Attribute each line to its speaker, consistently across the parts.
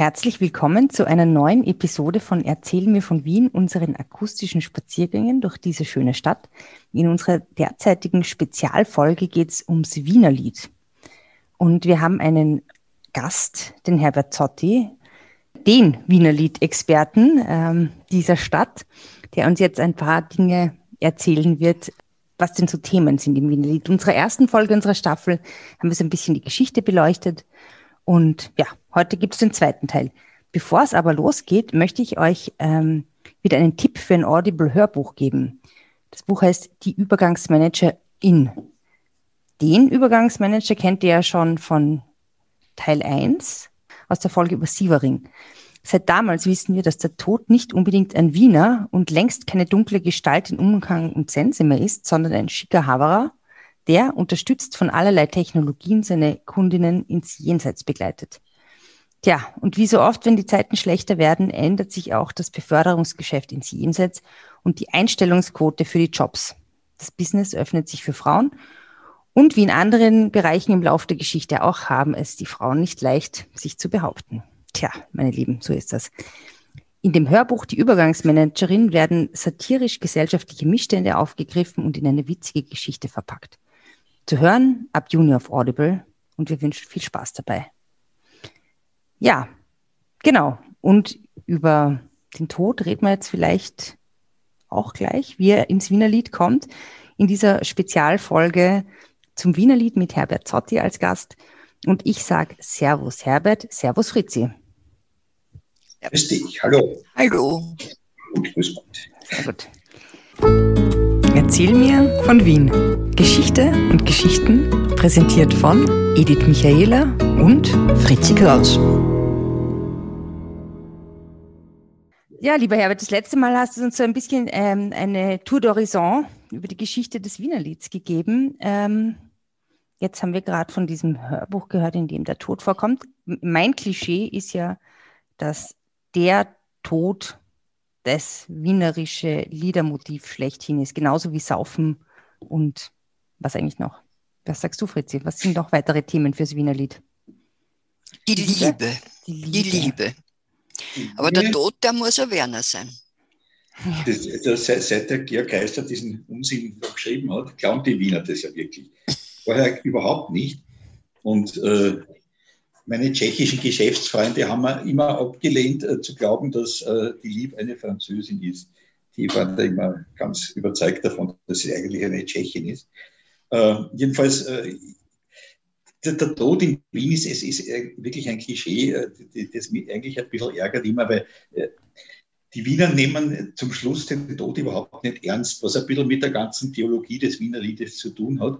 Speaker 1: Herzlich willkommen zu einer neuen Episode von Erzähl mir von Wien, unseren akustischen Spaziergängen durch diese schöne Stadt. In unserer derzeitigen Spezialfolge geht es ums Wienerlied. Und wir haben einen Gast, den Herbert Zotti, den Wienerlied-Experten ähm, dieser Stadt, der uns jetzt ein paar Dinge erzählen wird, was denn so Themen sind im Wienerlied. In unserer ersten Folge unserer Staffel haben wir so ein bisschen die Geschichte beleuchtet. Und ja, heute gibt es den zweiten Teil. Bevor es aber losgeht, möchte ich euch ähm, wieder einen Tipp für ein Audible-Hörbuch geben. Das Buch heißt Die Übergangsmanager in. Den Übergangsmanager kennt ihr ja schon von Teil 1 aus der Folge über Sievering. Seit damals wissen wir, dass der Tod nicht unbedingt ein Wiener und längst keine dunkle Gestalt in Umgang und Sense mehr ist, sondern ein schicker Haverer, der, unterstützt von allerlei Technologien, seine Kundinnen ins Jenseits begleitet. Tja, und wie so oft, wenn die Zeiten schlechter werden, ändert sich auch das Beförderungsgeschäft ins Jenseits und die Einstellungsquote für die Jobs. Das Business öffnet sich für Frauen und wie in anderen Bereichen im Laufe der Geschichte auch haben es die Frauen nicht leicht, sich zu behaupten. Tja, meine Lieben, so ist das. In dem Hörbuch Die Übergangsmanagerin werden satirisch-gesellschaftliche Missstände aufgegriffen und in eine witzige Geschichte verpackt. Zu hören ab Juni auf Audible und wir wünschen viel Spaß dabei. Ja, genau. Und über den Tod reden wir jetzt vielleicht auch gleich, wie er ins Wienerlied kommt. In dieser Spezialfolge zum Wienerlied mit Herbert Zotti als Gast. Und ich sage Servus Herbert, Servus Fritzi.
Speaker 2: Grüß dich, hallo.
Speaker 1: Hallo. Und grüß Gott. Sehr gut. Erzähl mir von Wien. Geschichte und Geschichten präsentiert von Edith Michaela und Fritzi Kraus. Ja, lieber Herbert, das letzte Mal hast du uns so ein bisschen ähm, eine Tour d'Horizon über die Geschichte des Wienerlieds gegeben. Ähm, jetzt haben wir gerade von diesem Hörbuch gehört, in dem der Tod vorkommt. Mein Klischee ist ja, dass der Tod das wienerische Liedermotiv schlechthin ist, genauso wie Saufen und was eigentlich noch? Was sagst du, Fritzi? Was sind noch weitere Themen fürs Wienerlied?
Speaker 3: Die Liebe. Die Liebe. Die Liebe. Aber der Tod, der muss ein Werner sein.
Speaker 2: Das, das, seit der Georg Geister diesen Unsinn geschrieben hat, glauben die Wiener das ja wirklich. Vorher überhaupt nicht. Und äh, meine tschechischen Geschäftsfreunde haben immer abgelehnt, äh, zu glauben, dass äh, die Liebe eine Französin ist. Die waren da immer ganz überzeugt davon, dass sie eigentlich eine Tschechin ist. Äh, jedenfalls, äh, der, der, Tod in Wien ist, ist, ist wirklich ein Klischee, äh, das mich eigentlich ein bisschen ärgert immer, weil äh, die Wiener nehmen zum Schluss den Tod überhaupt nicht ernst, was ein bisschen mit der ganzen Theologie des Wiener Liedes zu tun hat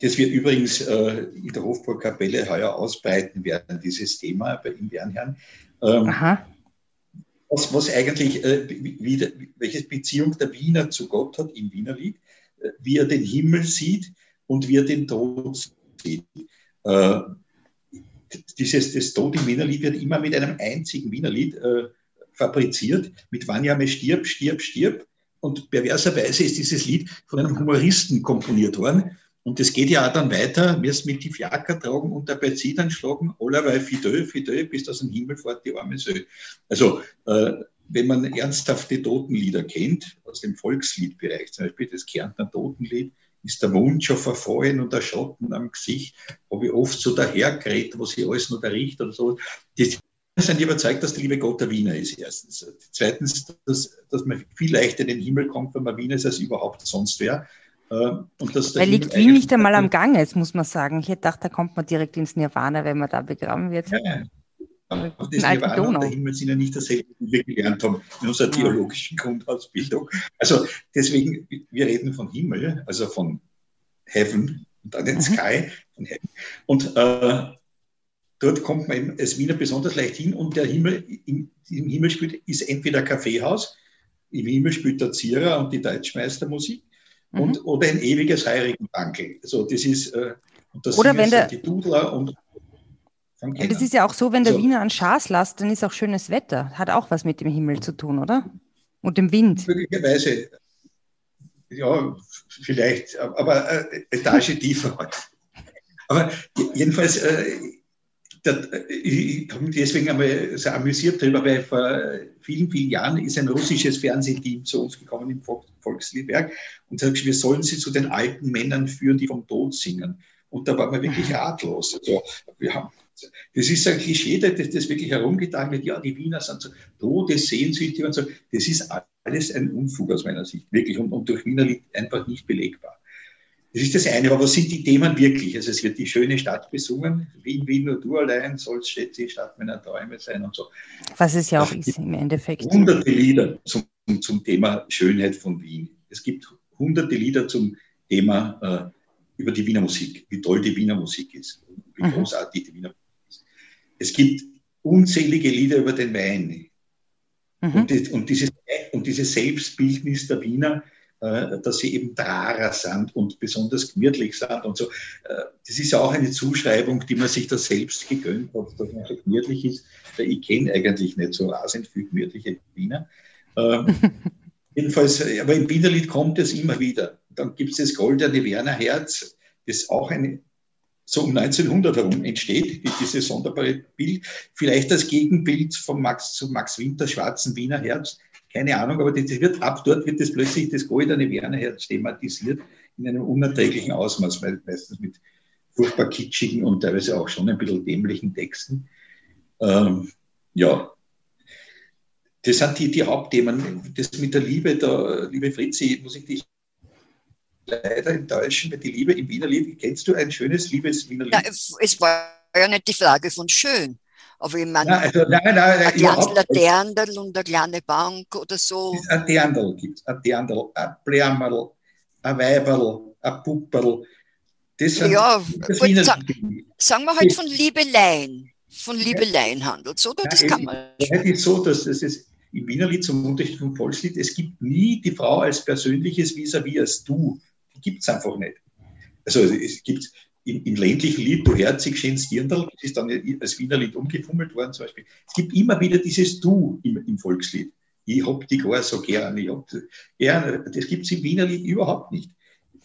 Speaker 2: das wir übrigens äh, in der Hofburgkapelle heuer ausbreiten werden, dieses Thema bei ihm Bernherrn. Ähm, Aha. Was, was eigentlich, äh, wie, welche Beziehung der Wiener zu Gott hat im Wienerlied, äh, wie er den Himmel sieht und wie er den Tod sieht. Äh, dieses, das Tod im Wienerlied wird immer mit einem einzigen Wienerlied äh, fabriziert, mit Wann ja stirb, stirb, stirb. Und perverserweise ist dieses Lied von einem Humoristen komponiert worden und das geht ja auch dann weiter, wirst mit die Fiaker tragen und dabei Zidern schlagen, allerweil Fidel, Fidel, bis das ein Himmel fährt, die arme Sö. Also, äh, wenn man ernsthafte Totenlieder kennt, aus dem Volksliedbereich, zum Beispiel das Kärntner Totenlied, ist der Wunsch schon verfallen und der Schatten am Gesicht, habe ich oft so dahergeredet, was ich alles noch riecht oder so. Die sind überzeugt, dass der liebe Gott der Wiener ist, erstens. Zweitens, dass, dass man viel leichter in den Himmel kommt, wenn man Wiener ist, als überhaupt sonst
Speaker 1: Äh, Weil liegt Wien nicht einmal am Gang jetzt, muss man sagen. Ich hätte gedacht, da kommt man direkt ins Nirvana, wenn man da begraben wird. Ja, ja.
Speaker 2: Aber das Nirvana und der Himmel sind ja nicht dasselbe, wie wir gelernt haben in unserer theologischen Grundausbildung. Also deswegen, wir reden von Himmel, also von Heaven und dann den mhm. Sky. Und äh, dort kommt man als Wiener besonders leicht hin und der Himmel, im, im Himmel spielt, ist entweder Kaffeehaus, im Himmel spielt der Zierer und die Deutschmeistermusik mhm. und, oder ein ewiges Heirigenbankel. Also das ist, äh,
Speaker 1: das oder wenn der, die Dudler und und das ist ja auch so, wenn der so. Wiener an Schaas lasst, dann ist auch schönes Wetter. Hat auch was mit dem Himmel zu tun, oder? Und dem Wind.
Speaker 2: Möglicherweise, ja, vielleicht, aber äh, Etage tiefer. Aber jedenfalls, äh, ich habe mich deswegen einmal so amüsiert darüber, weil vor vielen, vielen Jahren ist ein russisches Fernsehteam zu uns gekommen im Volksliedwerk und sagt, wir sollen sie zu den alten Männern führen, die vom Tod singen. Und da war man wirklich ratlos. Also, wir haben, das ist ein Klischee, das, das wirklich herumgetragen wird. Ja, die Wiener sind so todessehnsüchtig und so. Das ist alles ein Unfug aus meiner Sicht, wirklich. Und, und durch Wiener liegt einfach nicht belegbar. Das ist das eine, aber was sind die Themen wirklich? Also es wird die schöne Stadt besungen, Wien, Wien, nur du allein sollst stets die Stadt meiner Träume sein und so.
Speaker 1: Was es ja auch ist im Endeffekt.
Speaker 2: Hunderte Lieder zum, zum Thema Schönheit von Wien. Es gibt hunderte Lieder zum Thema äh, über die Wiener Musik, wie toll die Wiener Musik ist, wie mhm. großartig die Wiener Musik ist. Es gibt unzählige Lieder über den Wein. Mhm. Und, und, dieses, und dieses Selbstbildnis der Wiener, dass sie eben Drarer sind und besonders gemütlich sind und so. Äh, das ist ja auch eine Zuschreibung, die man sich da selbst gegönnt hat, dass man so gemütlich ist. Ich kenne eigentlich nicht so rasend viel gemütliche Wiener. Ähm, jedenfalls, aber im Wienerlied kommt es immer wieder. Dann gibt es das goldene Werner Herz, das auch eine, so um 1900 herum entsteht, dieses sonderbare Bild, vielleicht als Gegenbild von Max zu Max Winter schwarzen Wiener Herz, keine Ahnung, aber das wird, ab dort wird das plötzlich das goldene Wernerherz thematisiert in einem unerträglichen Ausmaß, meistens mit furchtbar kitschigen und teilweise auch schon ein bisschen dämlichen Texten. Ähm, ja, das sind die, die Hauptthemen. Das mit der Liebe, da, liebe Fritzi, muss ich dich leider enttäuschen, weil die Liebe im Wiener Lied, kennst du ein schönes Liebes Wiener Lied? Ja,
Speaker 3: es war ja nicht die Frage von schön. Aber ich meine, nein, also, nein, nein, nein, ein kleines Laterndl und eine kleine Bank oder so.
Speaker 2: Ein Dirndl gibt es, ein Dirndl, ein Blärmerl, ein Weiberl, ein Pupperl.
Speaker 3: Das sind, ja, das gut, sag, sagen wir halt von Liebeleien. Von Liebeleien handelt es, oder? Das
Speaker 2: kann man. Es ist so, dass das ist im Wienerlied zum Unterschied vom Volkslied, es gibt nie die Frau als persönliches vis-à-vis -vis als du. Gibt es einfach nicht. Also es gibt im, im, ländlichen Lied, du herzig schönes Dirndl, das ist dann als Wiener Lied umgefummelt worden zum Beispiel. Es gibt immer wieder dieses Du im, im Volkslied. Ich hab die gar so gern, ich hab gern. Das gibt es im Wiener Lied überhaupt nicht.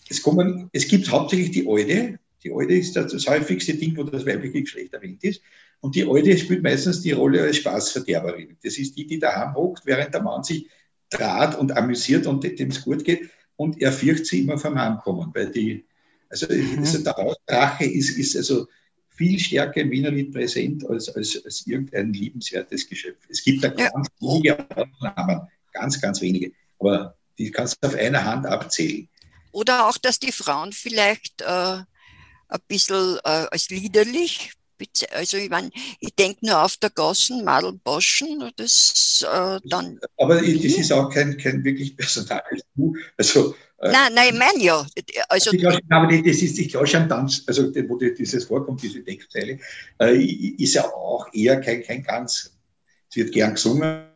Speaker 2: Es, kommen, es gibt hauptsächlich die Alte. Die Alte ist das, häufigste Ding, wo das weibliche Geschlecht erwähnt ist. Und die Alte spielt meistens die Rolle als Spaßverderberin. Das ist die, die daheim hockt, während der Mann sich draht und amüsiert und dem es gut geht. Und er fürchtet sie immer vom Heimkommen, weil die also, mhm. also der Ausdrache ist, ist also viel stärker im Wienerlied präsent als, als, als irgendein liebenswertes Geschöpf. Es gibt da ganz wenige Ausnahmen, ganz, ganz wenige. Aber die kannst du auf einer Hand abzählen.
Speaker 3: Oder auch, dass die Frauen vielleicht äh, ein bisschen äh, als liederlich also ich meine, ich denke nur auf der Gassen, Madel Boschen, das äh, dann.
Speaker 2: Aber das ist auch kein, kein wirklich personales Du. Also,
Speaker 3: äh, nein, nein, ich meine ja. Also,
Speaker 2: ich glaube, das ist, ich glaube schon Tanz, also wo dieses vorkommt, diese Textzeile, äh, ist ja auch eher kein, kein ganz, es wird gern gesungen,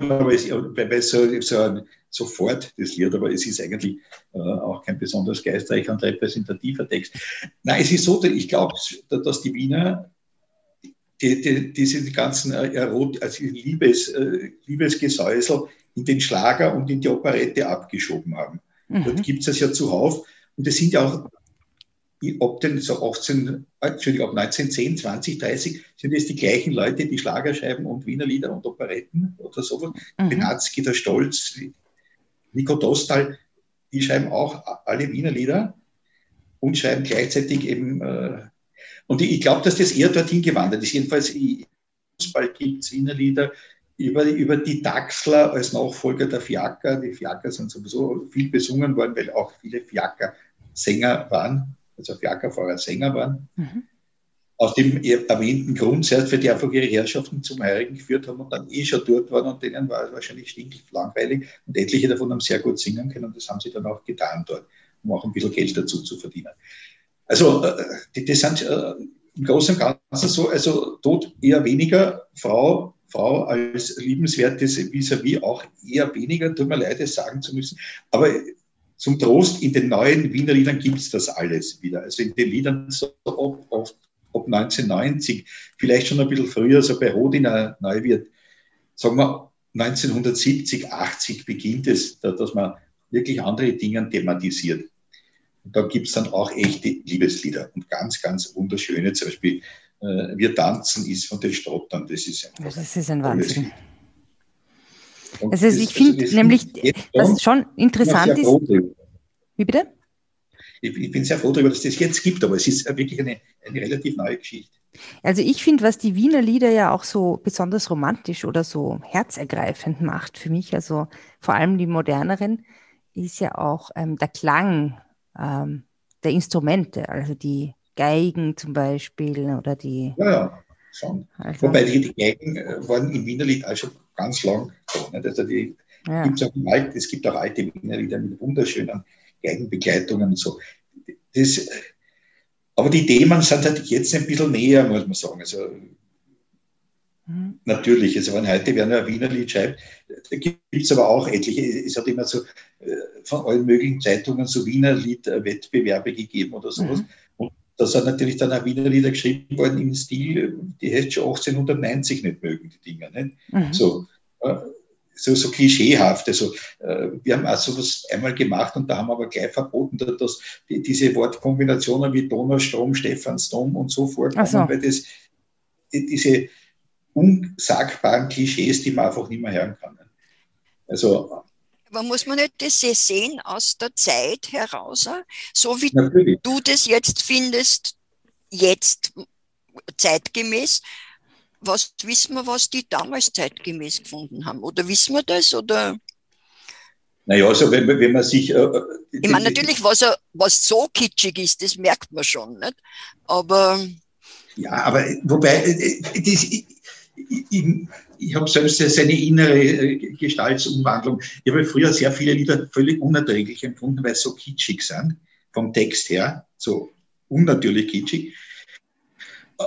Speaker 2: aber es, bei so, so ein, sofort das Lied, aber es ist eigentlich äh, auch kein besonders geistreicher und repräsentativer Text. Nein, es ist so, ich glaube, dass die Wiener die, die, diese die ganzen äh, Erot, also Liebes, äh, Liebesgesäusel in den Schlager und in die Operette abgeschoben haben. Mhm. Dort gibt es das ja zuhauf. Und es sind ja auch ob den so 18, Entschuldigung, ab 1910, 20, 30 sind es die gleichen Leute, die Schlagerscheiben und Wiener Lieder und Operetten oder sowas. Mhm. Benatzky, der Stolz, Nico Dostal, die schreiben auch alle Wiener Lieder und schreiben gleichzeitig eben, äh, und ich, ich glaube, dass das eher dorthin gewandert ist. Jedenfalls, im Fußball gibt es Wiener Lieder über, über die Daxler als Nachfolger der Fiaker. Die Fiaker sind sowieso viel besungen worden, weil auch viele Fiaker Sänger waren, also Fiakerfahrer Sänger waren. Mhm. Aus dem erwähnten Grund, zuerst, weil die einfach ihre Herrschaften zum Heirigen geführt haben und dann eh schon dort waren und denen war es wahrscheinlich stinkend langweilig. Und etliche davon haben sehr gut singen können und das haben sie dann auch getan dort, um auch ein bisschen Geld dazu zu verdienen. Also äh, das sind äh, im Großen und Ganzen so, also Tod eher weniger, Frau, Frau als liebenswertes vis-à-vis -vis auch eher weniger, tut mir leid, es sagen zu müssen, aber zum Trost, in den neuen Wiener Liedern gibt es das alles wieder. Also in den Liedern so oft, oft ab 1990, vielleicht schon ein bisschen früher, so bei Rodiner Neuwirth, sagen wir 1970, 80 beginnt es, dass man wirklich andere Dinge thematisiert. Und da gibt es dann auch echte Liebeslieder und ganz, ganz wunderschöne, zum Beispiel äh, Wir tanzen ist von den Strottern. Das ist
Speaker 1: ein, das ist ein Wahnsinn. Also ich finde also nämlich, was schon interessant ist. Wie bitte?
Speaker 2: Ich, ich, bin sehr froh darüber, dass das jetzt gibt, aber es ist wirklich eine, eine relativ neue Geschichte.
Speaker 1: Also ich finde, was die Wiener Lieder ja auch so besonders romantisch oder so herzergreifend macht für mich, also vor allem die moderneren, ist ja auch ähm, der Klang ähm, der Instrumente, also die Geigen zum Beispiel oder die.
Speaker 2: Ja, ja, schon. Also, Wobei die, die Geigen äh, waren im Wienerlied auch schon ganz lang. Also die, ja. gibt's auch alt, es gibt auch alte Wienerlieder mit wunderschönen Geigenbegleitungen und so. Das, aber die Themen sind halt jetzt ein bisschen näher, muss man sagen. Also, mhm. Natürlich, also wenn heute wer ein Wiener Lied schreibt, da gibt es aber auch etliche. Es hat immer so äh, von allen möglichen Zeitungen so Wiener Lied-Wettbewerbe gegeben oder sowas. Mhm. Da sind natürlich dann auch Wiener Lieder geschrieben worden im Stil, die hätte schon 1890 nicht mögen, die Dinger. Nicht? Mhm. So, so, so klischeehaft. Also, äh, wir haben auch sowas einmal gemacht und da haben wir aber gleich verboten, dass die, diese Wortkombinationen wie Donaustrom, Stephansdom und so vorkommen, so. weil das die, diese unsagbaren Klischees, die man einfach nicht mehr hören kann. Also,
Speaker 3: aber muss man nicht das sehen aus der Zeit heraus, so wie natürlich. du das jetzt findest, jetzt zeitgemäß, was wissen wir, was die damals zeitgemäß gefunden haben? Oder wissen wir das? Oder?
Speaker 2: Naja, also wenn, wenn man sich. Äh,
Speaker 3: ich meine, natürlich, was, was so kitschig ist, das merkt man schon, nicht? Aber.
Speaker 2: Ja, aber wobei, äh, das, ich, ich, ich habe selbst seine innere äh, Gestaltsumwandlung. Ich habe früher sehr viele Lieder völlig unerträglich empfunden, weil sie so kitschig sind, vom Text her, so unnatürlich kitschig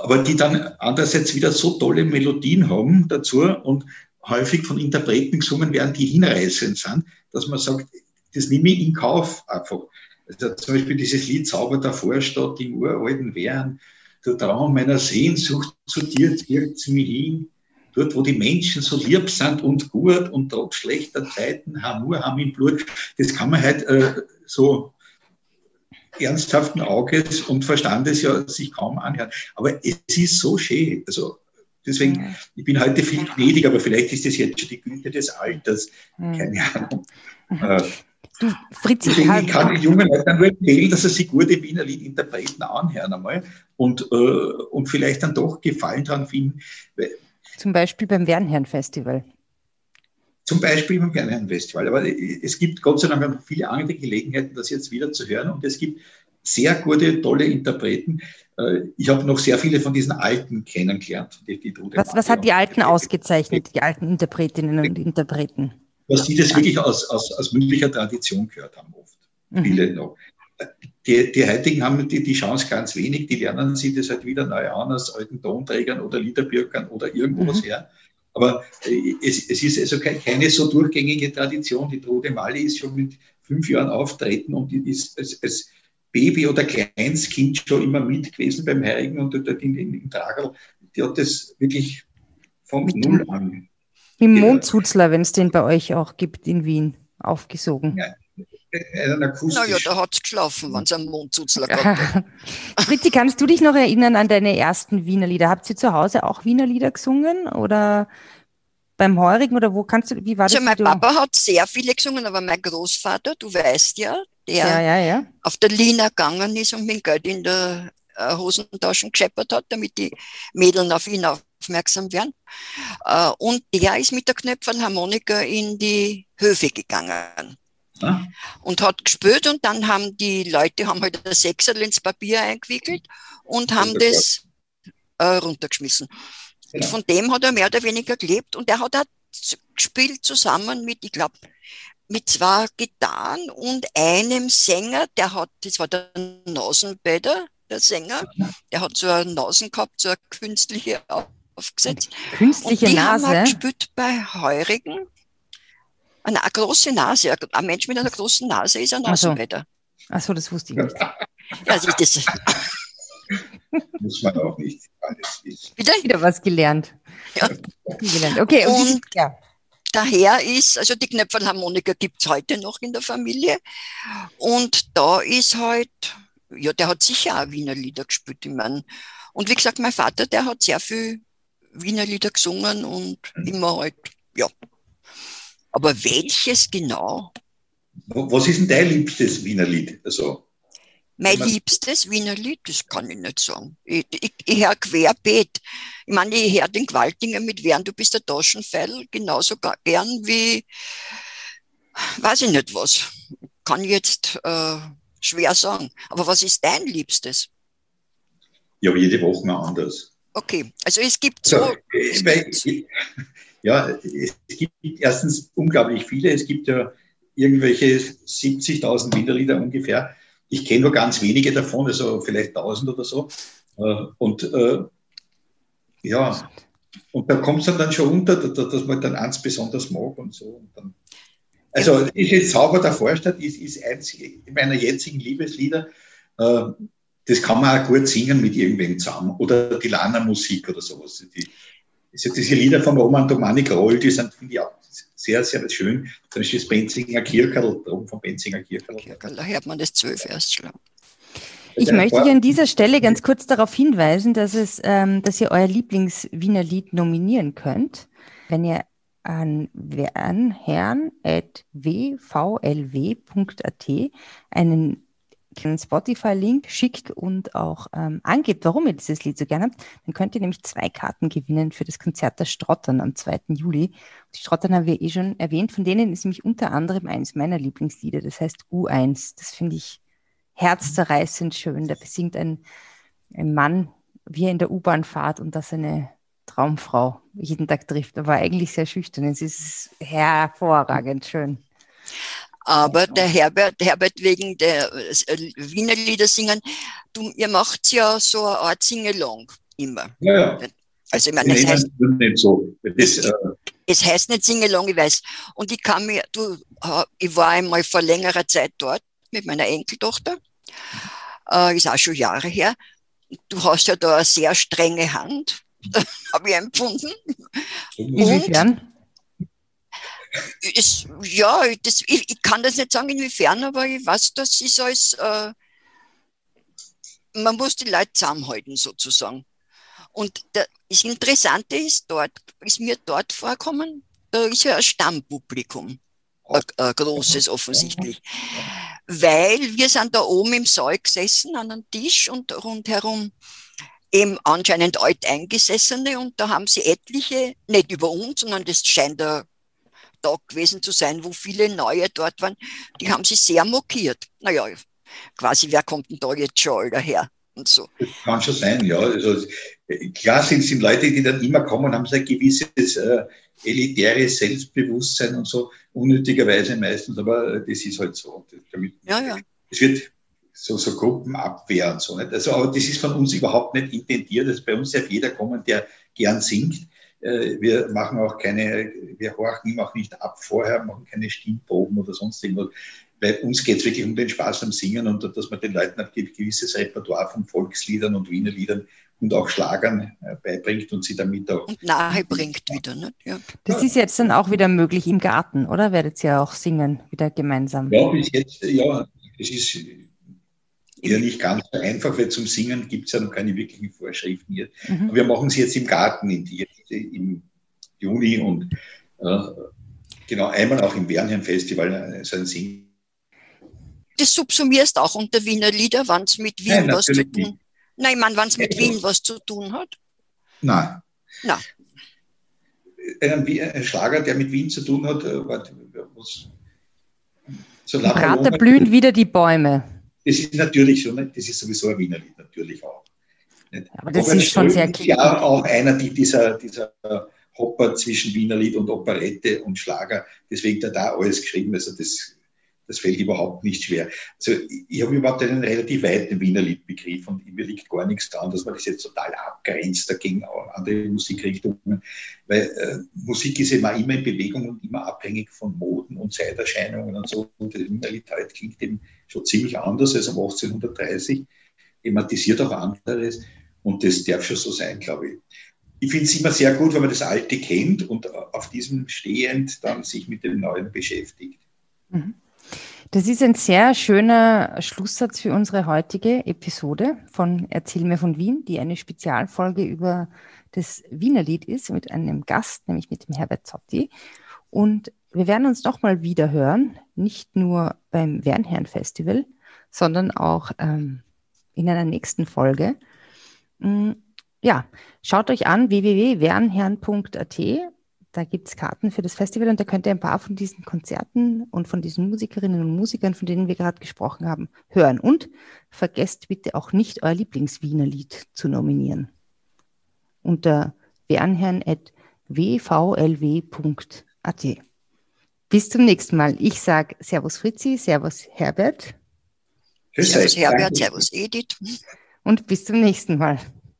Speaker 2: aber die dann andererseits wieder so tolle Melodien haben dazu und häufig von Interpreten gesungen werden, die hinreißend sind, dass man sagt, das nehme ich in Kauf einfach. Also zum Beispiel dieses Lied Zauber der Vorstadt im uralten Wehren, der Traum meiner Sehnsucht zu dir zirkt mich hin, dort wo die Menschen so lieb sind und gut und trotz schlechter Zeiten Hamur haben im Blut, das kann man halt äh, so ernsthaften Auges und Verstandes ja sich kaum anhören. Aber es ist so schön. Also deswegen, ich bin heute viel gnädig, aber vielleicht ist das jetzt schon die Güte des Alters. Keine Ahnung. Äh, du, Fritz, ich, ich kann den jungen Leuten nur empfehlen, dass sie sich gute Wiener Liedinterpreten anhören einmal und, äh, und vielleicht dann doch Gefallen daran finden.
Speaker 1: Zum Beispiel beim Wernherrn-Festival.
Speaker 2: Zum Beispiel beim Fernsehenfestival. Aber es gibt Gott sei Dank viele andere Gelegenheiten, das jetzt wieder zu hören. Und es gibt sehr gute, tolle Interpreten. Äh, ich habe noch sehr viele von diesen Alten kennengelernt.
Speaker 1: Die, die was, was hat die Alten ausgezeichnet, die alten Interpretinnen und Interpreten?
Speaker 2: Dass die das wirklich aus, aus, aus mündlicher Tradition gehört haben, oft. Mhm. Viele noch. Die, die heutigen haben die, die Chance ganz wenig, die lernen sich das halt wieder neu an aus alten Tonträgern oder Liederbürgern oder irgendwo mhm. her. Aber äh, es, es ist also keine so durchgängige Tradition. Die Trude Mali ist schon mit fünf Jahren auftreten und die ist als, als Baby oder Kleinstkind schon immer mit gewesen beim Heiligen und dort in, in, in Tragel. Die hat das wirklich von mit null an.
Speaker 1: Im Mondzuzler, wenn es den bei euch auch gibt in Wien, aufgesogen. Ja,
Speaker 3: naja, da hat es geschlafen, wenn es einen Mondzuzler gab.
Speaker 1: Fritti, kannst du dich noch erinnern an deine ersten Wiener Lieder? Habt ihr zu Hause auch Wiener Lieder gesungen oder beim Heurigen oder wo kannst du, wie war
Speaker 3: also
Speaker 1: das?
Speaker 3: Also mein Papa hat sehr viele gesungen, aber mein Großvater, du weißt ja, der
Speaker 1: ja, ja, ja.
Speaker 3: auf der Lina gegangen ist und mit Geld in der äh, Hosentaschen gescheppert hat, damit die Mädeln auf ihn aufmerksam werden. Äh, und der ist mit der Knöpfelharmonika in die Höfe gegangen. Und hat gespült und dann haben die Leute haben halt ein Sechserl ins Papier eingewickelt und haben das äh, runtergeschmissen. Genau. Von dem hat er mehr oder weniger gelebt und er hat auch gespielt zusammen mit, ich glaube, mit zwei Gitarren und einem Sänger, der hat, das war der Nasenbäder, der Sänger, der hat so eine Nasen gehabt, so eine künstliche aufgesetzt.
Speaker 1: Künstliche
Speaker 3: und die
Speaker 1: Nase?
Speaker 3: Haben wir gespielt bei Heurigen eine, große Nase, ein Mensch mit einer großen Nase ist ein Nasenblätter.
Speaker 1: Achso, das wusste ich nicht. ja,
Speaker 3: also das
Speaker 2: Muss man auch nicht alles
Speaker 1: wissen. Wieder? Wieder was gelernt. Ja. gelernt. Okay,
Speaker 3: und, und ja. daher ist, also die Knöpfelharmonika gibt es heute noch in der Familie. Und da ist halt, ja, der hat sicher auch Wiener Lieder gespielt. Ich meine, Und wie gesagt, mein Vater, der hat sehr viel Wiener Lieder gesungen und mhm. immer halt, ja. Aber welches genau?
Speaker 2: Was ist denn dein liebstes Wiener Lied? Also,
Speaker 3: mein liebstes Wiener Lied, das kann ich nicht sagen. Ich, ich, ich höre querbeet. Ich meine, ich höre den Gewaltinger mit Während du bist der Taschenfeil genauso gern wie, weiß ich nicht was. Kann ich jetzt äh, schwer sagen. Aber was ist dein Liebstes?
Speaker 2: Ja, jede Woche anders.
Speaker 3: Okay, also es gibt so. so
Speaker 2: es weil, gibt, ja, es gibt erstens unglaublich viele. Es gibt ja irgendwelche 70.000 Winterlieder ungefähr. Ich kenne nur ganz wenige davon, also vielleicht 1000 oder so. Äh, und äh, ja, und da kommt es dann, schon unter, dass man dann eins besonders mag und so. Und dann, also ist jetzt Zauber der Vorstadt, ist, ist eins meiner jetzigen Liebeslieder. Äh, das kann man auch gut singen mit irgendwem zusammen. Oder die Lana Musik oder sowas. Die, also diese Lieder von Roman Domani Groll, die sind, finde ich, auch sehr, sehr schön. Dann ist das Benzinger Kircherl, oben vom Benzinger Kircherl.
Speaker 3: Da hört man das zwölf erst schon.
Speaker 1: Ich möchte dich an dieser Stelle ganz kurz darauf hinweisen, dass, es, ähm, dass ihr euer Lieblings-Wiener Lied nominieren könnt. Wenn ihr an herrn.wvlw.at einen einen Spotify-Link schickt und auch ähm, angebt, warum ihr dieses Lied so gerne habt, dann könnt ihr nämlich zwei Karten gewinnen für das Konzert der Strottern am 2. Juli. Die Strottern haben wir eh schon erwähnt, von denen ist nämlich unter anderem eines meiner Lieblingslieder, das heißt U1. Das finde ich herzzerreißend schön. Da besingt ein, ein Mann, wie er in der U-Bahn fahrt und das seine Traumfrau jeden Tag trifft, aber eigentlich sehr schüchtern. Es ist hervorragend schön.
Speaker 3: Aber der Herbert, Herbert wegen der äh, Wiener Lieder singen, du, ihr macht ja so eine Art Singalong immer.
Speaker 2: Ja, ja.
Speaker 3: Also ich meine, es heißt, nicht so. Das, äh es heißt nicht Singalong, ich weiß. Und ich kann mir, du, ich war einmal vor längerer Zeit dort mit meiner Enkeltochter, äh, ist auch schon Jahre her. Du hast ja da eine sehr strenge Hand, habe ich empfunden.
Speaker 1: Inwiefern?
Speaker 3: Es, ja, das, ich, ich, kann das nicht sagen, inwiefern, aber ich weiß, das ist als, äh, man muss die Leute zusammenhalten, sozusagen. Und das Interessante ist dort, ist mir dort vorkommen, da ist ja ein Stammpublikum, ein, ein großes offensichtlich. Weil wir sind da oben im Saal gesessen an einem Tisch und rundherum eben anscheinend alteingesessene und da haben sie etliche, nicht über uns, sondern das scheint ein Tag gewesen zu sein, wo viele Neue dort waren, die haben sich sehr mokiert. Naja, quasi, wer kommt denn da jetzt schon daher? Und so.
Speaker 2: Das kann schon sein, ja. Also, klar sind es Leute, die dann immer kommen und haben so ein gewisses äh, elitäres Selbstbewusstsein und so, unnötigerweise meistens, aber das ist halt so. Damit, ja, ja. Es wird so, so Gruppenabwehr und so. Nicht? Also, aber das ist von uns überhaupt nicht intendiert. Also bei uns darf jeder kommen, der gern singt. Äh, wir machen auch keine, wir horchen ihm auch nicht ab vorher, machen keine Stimmproben oder sonst irgendwas. Bei uns geht es wirklich um den Spaß am Singen und dass man den Leuten ein gewisses Repertoire von Volksliedern und Wiener Liedern und auch Schlagern äh, beibringt und sie damit auch.
Speaker 3: Und nahe bringt wieder, ne?
Speaker 1: Ja. Das ist jetzt dann auch wieder möglich im Garten, oder? Werdet ihr auch singen, wieder gemeinsam?
Speaker 2: Ja, bis jetzt, ja, es ist ja nicht ganz so einfach, weil zum Singen gibt es ja noch keine wirklichen Vorschriften hier. Mhm. wir machen es jetzt im Garten in die, im Juni und äh, genau einmal auch im Bernheim-Festival äh, so ein Singen.
Speaker 3: Das subsumierst auch unter Wiener Lieder, wann es mit Wien Nein, was zu tun nicht. Nein, man, wann es mit Wien was zu tun hat?
Speaker 2: Nein. Nein. Ein, ein Schlager, der mit Wien zu tun hat, äh, was,
Speaker 1: so Prater blühen wieder die Bäume.
Speaker 2: Das ist natürlich so, das ist sowieso ein Wiener Lied, natürlich auch.
Speaker 1: Aber das ist schon sehr
Speaker 2: klar. Ja, auch einer dieser, dieser Hopper zwischen Wiener Lied und Operette und Schlager. Deswegen hat er da alles geschrieben. Also das, das fällt überhaupt nicht schwer. Also ich habe überhaupt einen relativ weiten Wiener Liedbegriff und mir liegt gar nichts daran, dass man das jetzt total abgrenzt dagegen andere Musikrichtungen, weil äh, Musik ist immer, immer in Bewegung und immer abhängig von Moden und Zeiterscheinungen und so. Und der Wiener Lied heute klingt eben schon ziemlich anders als um 1830, thematisiert auch anderes und das darf schon so sein, glaube ich. Ich finde es immer sehr gut, wenn man das Alte kennt und auf diesem stehend dann sich mit dem Neuen beschäftigt.
Speaker 1: Mhm. Das ist ein sehr schöner Schlusssatz für unsere heutige Episode von Erzähl mir von Wien, die eine Spezialfolge über das Wienerlied ist mit einem Gast, nämlich mit dem Herbert Zotti. Und wir werden uns nochmal wieder hören, nicht nur beim Wernherrn Festival, sondern auch ähm, in einer nächsten Folge. Mm, ja, schaut euch an www.wernherrn.at da gibt es Karten für das Festival und da könnt ihr ein paar von diesen Konzerten und von diesen Musikerinnen und Musikern, von denen wir gerade gesprochen haben, hören. Und vergesst bitte auch nicht, euer Lieblingswiener Lied zu nominieren. Unter wernherrn.wvlw.at. Bis zum nächsten Mal. Ich sage Servus Fritzi, Servus Herbert.
Speaker 3: Tschüss, servus Herbert, Servus Edith.
Speaker 1: Und bis zum nächsten Mal.